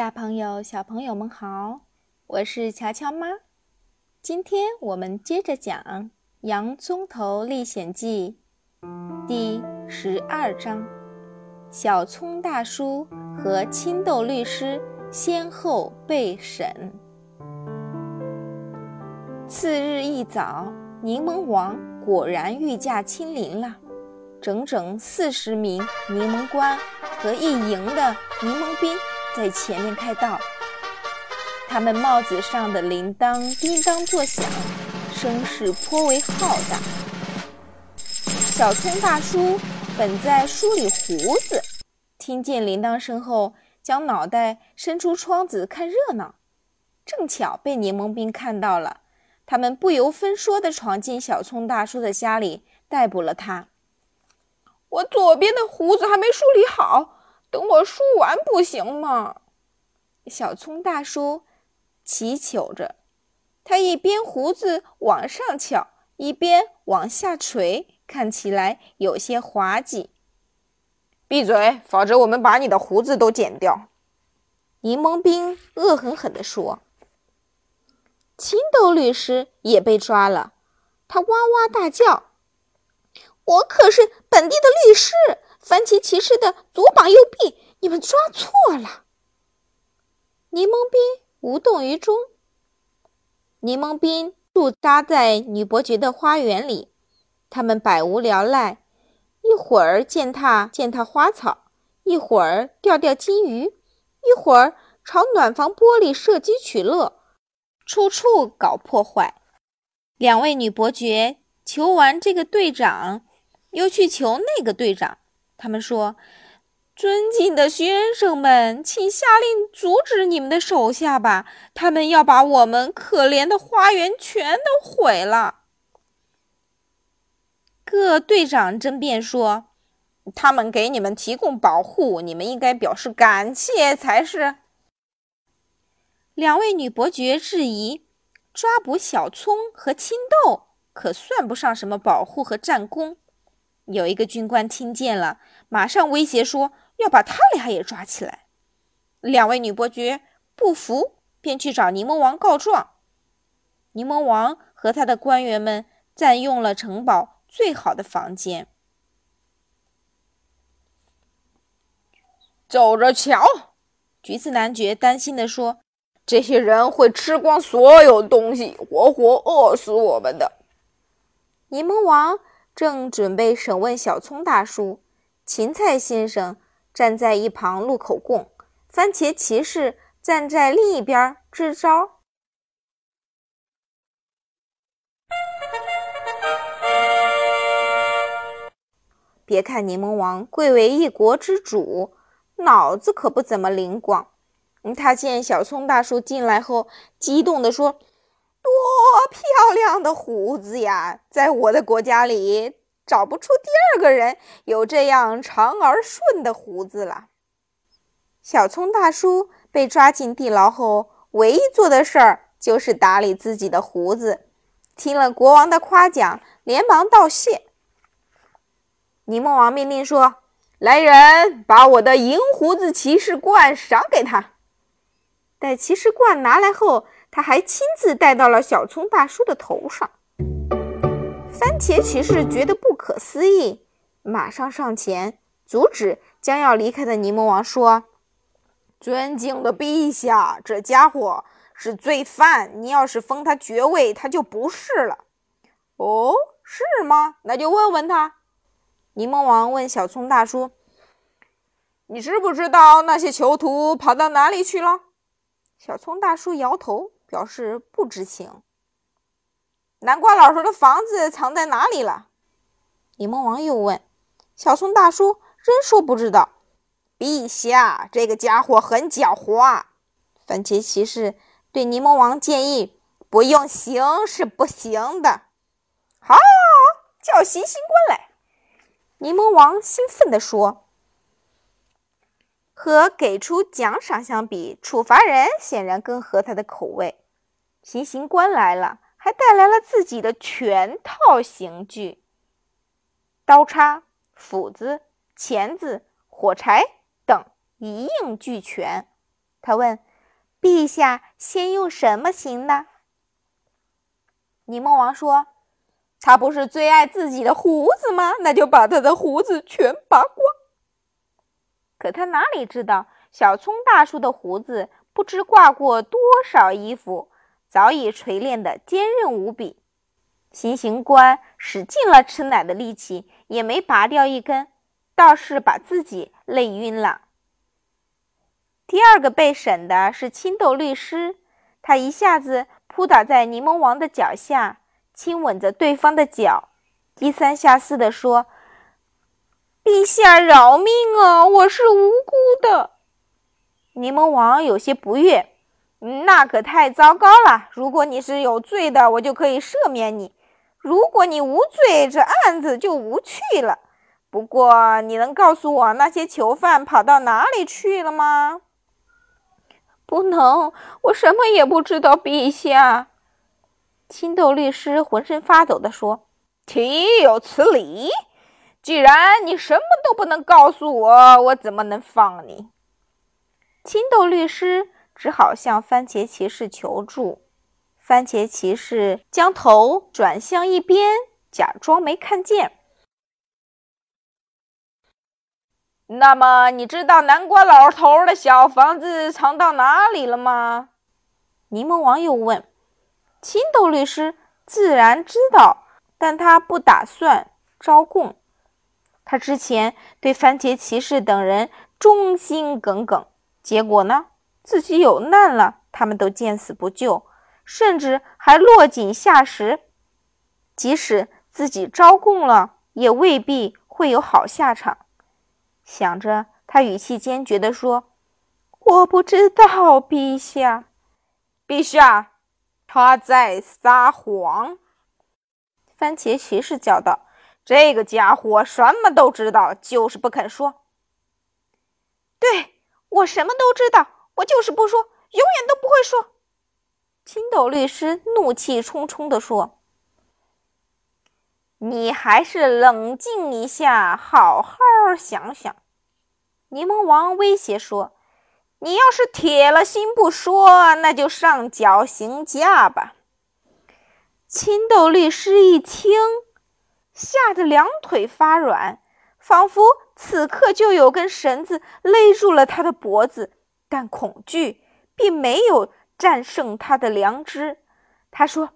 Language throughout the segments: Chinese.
大朋友、小朋友们好，我是乔乔妈。今天我们接着讲《洋葱头历险记》第十二章：小葱大叔和青豆律师先后被审。次日一早，柠檬王果然御驾亲临了，整整四十名柠檬官和一营的柠檬兵。在前面开道，他们帽子上的铃铛叮当作响，声势颇为浩大。小葱大叔本在梳理胡子，听见铃铛声后，将脑袋伸出窗子看热闹，正巧被柠檬兵看到了，他们不由分说地闯进小葱大叔的家里，逮捕了他。我左边的胡子还没梳理好。等我梳完不行吗？小葱大叔祈求着，他一边胡子往上翘，一边往下垂，看起来有些滑稽。闭嘴，否则我们把你的胡子都剪掉！柠檬兵恶狠狠地说。青豆律师也被抓了，他哇哇大叫：“我可是本地的律师！”番茄骑士的左膀右臂，你们抓错了。柠檬兵无动于衷。柠檬兵驻扎在女伯爵的花园里，他们百无聊赖，一会儿践踏践踏花草，一会儿钓钓金鱼，一会儿朝暖房玻璃射击取乐，处处搞破坏。两位女伯爵求完这个队长，又去求那个队长。他们说：“尊敬的先生们，请下令阻止你们的手下吧！他们要把我们可怜的花园全都毁了。”各队长争辩说：“他们给你们提供保护，你们应该表示感谢才是。”两位女伯爵质疑：“抓捕小葱和青豆可算不上什么保护和战功。”有一个军官听见了，马上威胁说要把他俩也抓起来。两位女伯爵不服，便去找柠檬王告状。柠檬王和他的官员们占用了城堡最好的房间。走着瞧，橘子男爵担心地说：“这些人会吃光所有东西，活活饿死我们的。”柠檬王。正准备审问小葱大叔，芹菜先生站在一旁录口供，番茄骑士站在另一边支招。别看柠檬王贵为一国之主，脑子可不怎么灵光。他见小葱大叔进来后，激动地说。多漂亮的胡子呀！在我的国家里找不出第二个人有这样长而顺的胡子了。小葱大叔被抓进地牢后，唯一做的事儿就是打理自己的胡子。听了国王的夸奖，连忙道谢。柠檬王命令说：“来人，把我的银胡子骑士冠赏给他。”待骑士冠拿来后，他还亲自戴到了小葱大叔的头上。番茄骑士觉得不可思议，马上上前阻止将要离开的柠檬王，说：“尊敬的陛下，这家伙是罪犯，你要是封他爵位，他就不是了。”“哦，是吗？那就问问他。”柠檬王问小葱大叔：“你知不知道那些囚徒跑到哪里去了？”小葱大叔摇头。表示不知情。南瓜老头的房子藏在哪里了？柠檬王又问。小松大叔仍说不知道。陛下，这个家伙很狡猾。番茄骑士对柠檬王建议：不用刑是不行的。好，叫行刑官来。柠檬王兴奋地说。和给出奖赏相比，处罚人显然更合他的口味。行刑官来了，还带来了自己的全套刑具：刀叉、斧子、钳子、火柴等，一应俱全。他问：“陛下先用什么刑呢？”柠檬王说：“他不是最爱自己的胡子吗？那就把他的胡子全拔光。”可他哪里知道，小葱大叔的胡子不知挂过多少衣服，早已锤炼得坚韧无比。行刑官使尽了吃奶的力气，也没拔掉一根，倒是把自己累晕了。第二个被审的是青豆律师，他一下子扑倒在柠檬王的脚下，亲吻着对方的脚，低三下四地说：“陛下饶命啊，我是无辜的。”柠檬王有些不悦：“那可太糟糕了！如果你是有罪的，我就可以赦免你。”如果你无罪，这案子就无趣了。不过，你能告诉我那些囚犯跑到哪里去了吗？不能，我什么也不知道，陛下。青豆律师浑身发抖地说：“岂有此理！既然你什么都不能告诉我，我怎么能放你？”青豆律师只好向番茄骑士求助。番茄骑士将头转向一边，假装没看见。那么，你知道南瓜老头的小房子藏到哪里了吗？柠檬王又问。青豆律师自然知道，但他不打算招供。他之前对番茄骑士等人忠心耿耿，结果呢，自己有难了，他们都见死不救。甚至还落井下石，即使自己招供了，也未必会有好下场。想着，他语气坚决地说：“我不知道，陛下。”陛下，他在撒谎。番茄骑士叫道：“这个家伙什么都知道，就是不肯说。”对我什么都知道，我就是不说，永远都不会说。青豆律师怒气冲冲地说：“你还是冷静一下，好好想想。”柠檬王威胁说：“你要是铁了心不说，那就上绞刑架吧。”青豆律师一听，吓得两腿发软，仿佛此刻就有根绳子勒住了他的脖子，但恐惧并没有。战胜他的良知，他说：“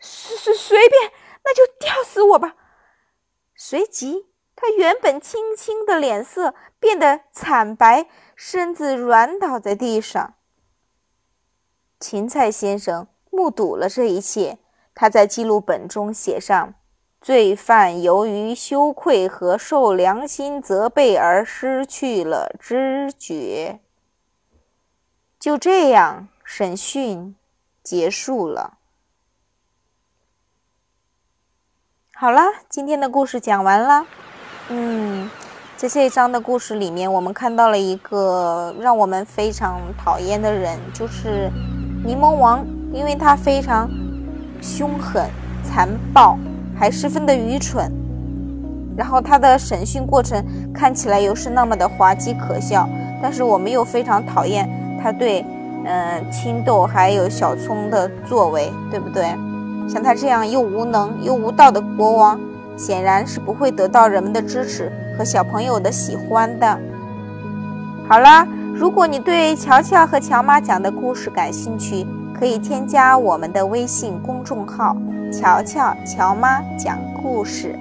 随随随便，那就吊死我吧。”随即，他原本青青的脸色变得惨白，身子软倒在地上。芹菜先生目睹了这一切，他在记录本中写上：“罪犯由于羞愧和受良心责备而失去了知觉。”就这样。审讯结束了。好了，今天的故事讲完了。嗯，在这一章的故事里面，我们看到了一个让我们非常讨厌的人，就是柠檬王，因为他非常凶狠、残暴，还十分的愚蠢。然后他的审讯过程看起来又是那么的滑稽可笑，但是我们又非常讨厌他对。嗯，青豆还有小葱的作为，对不对？像他这样又无能又无道的国王，显然是不会得到人们的支持和小朋友的喜欢的。好啦，如果你对乔乔和乔妈讲的故事感兴趣，可以添加我们的微信公众号“乔乔乔妈讲故事”。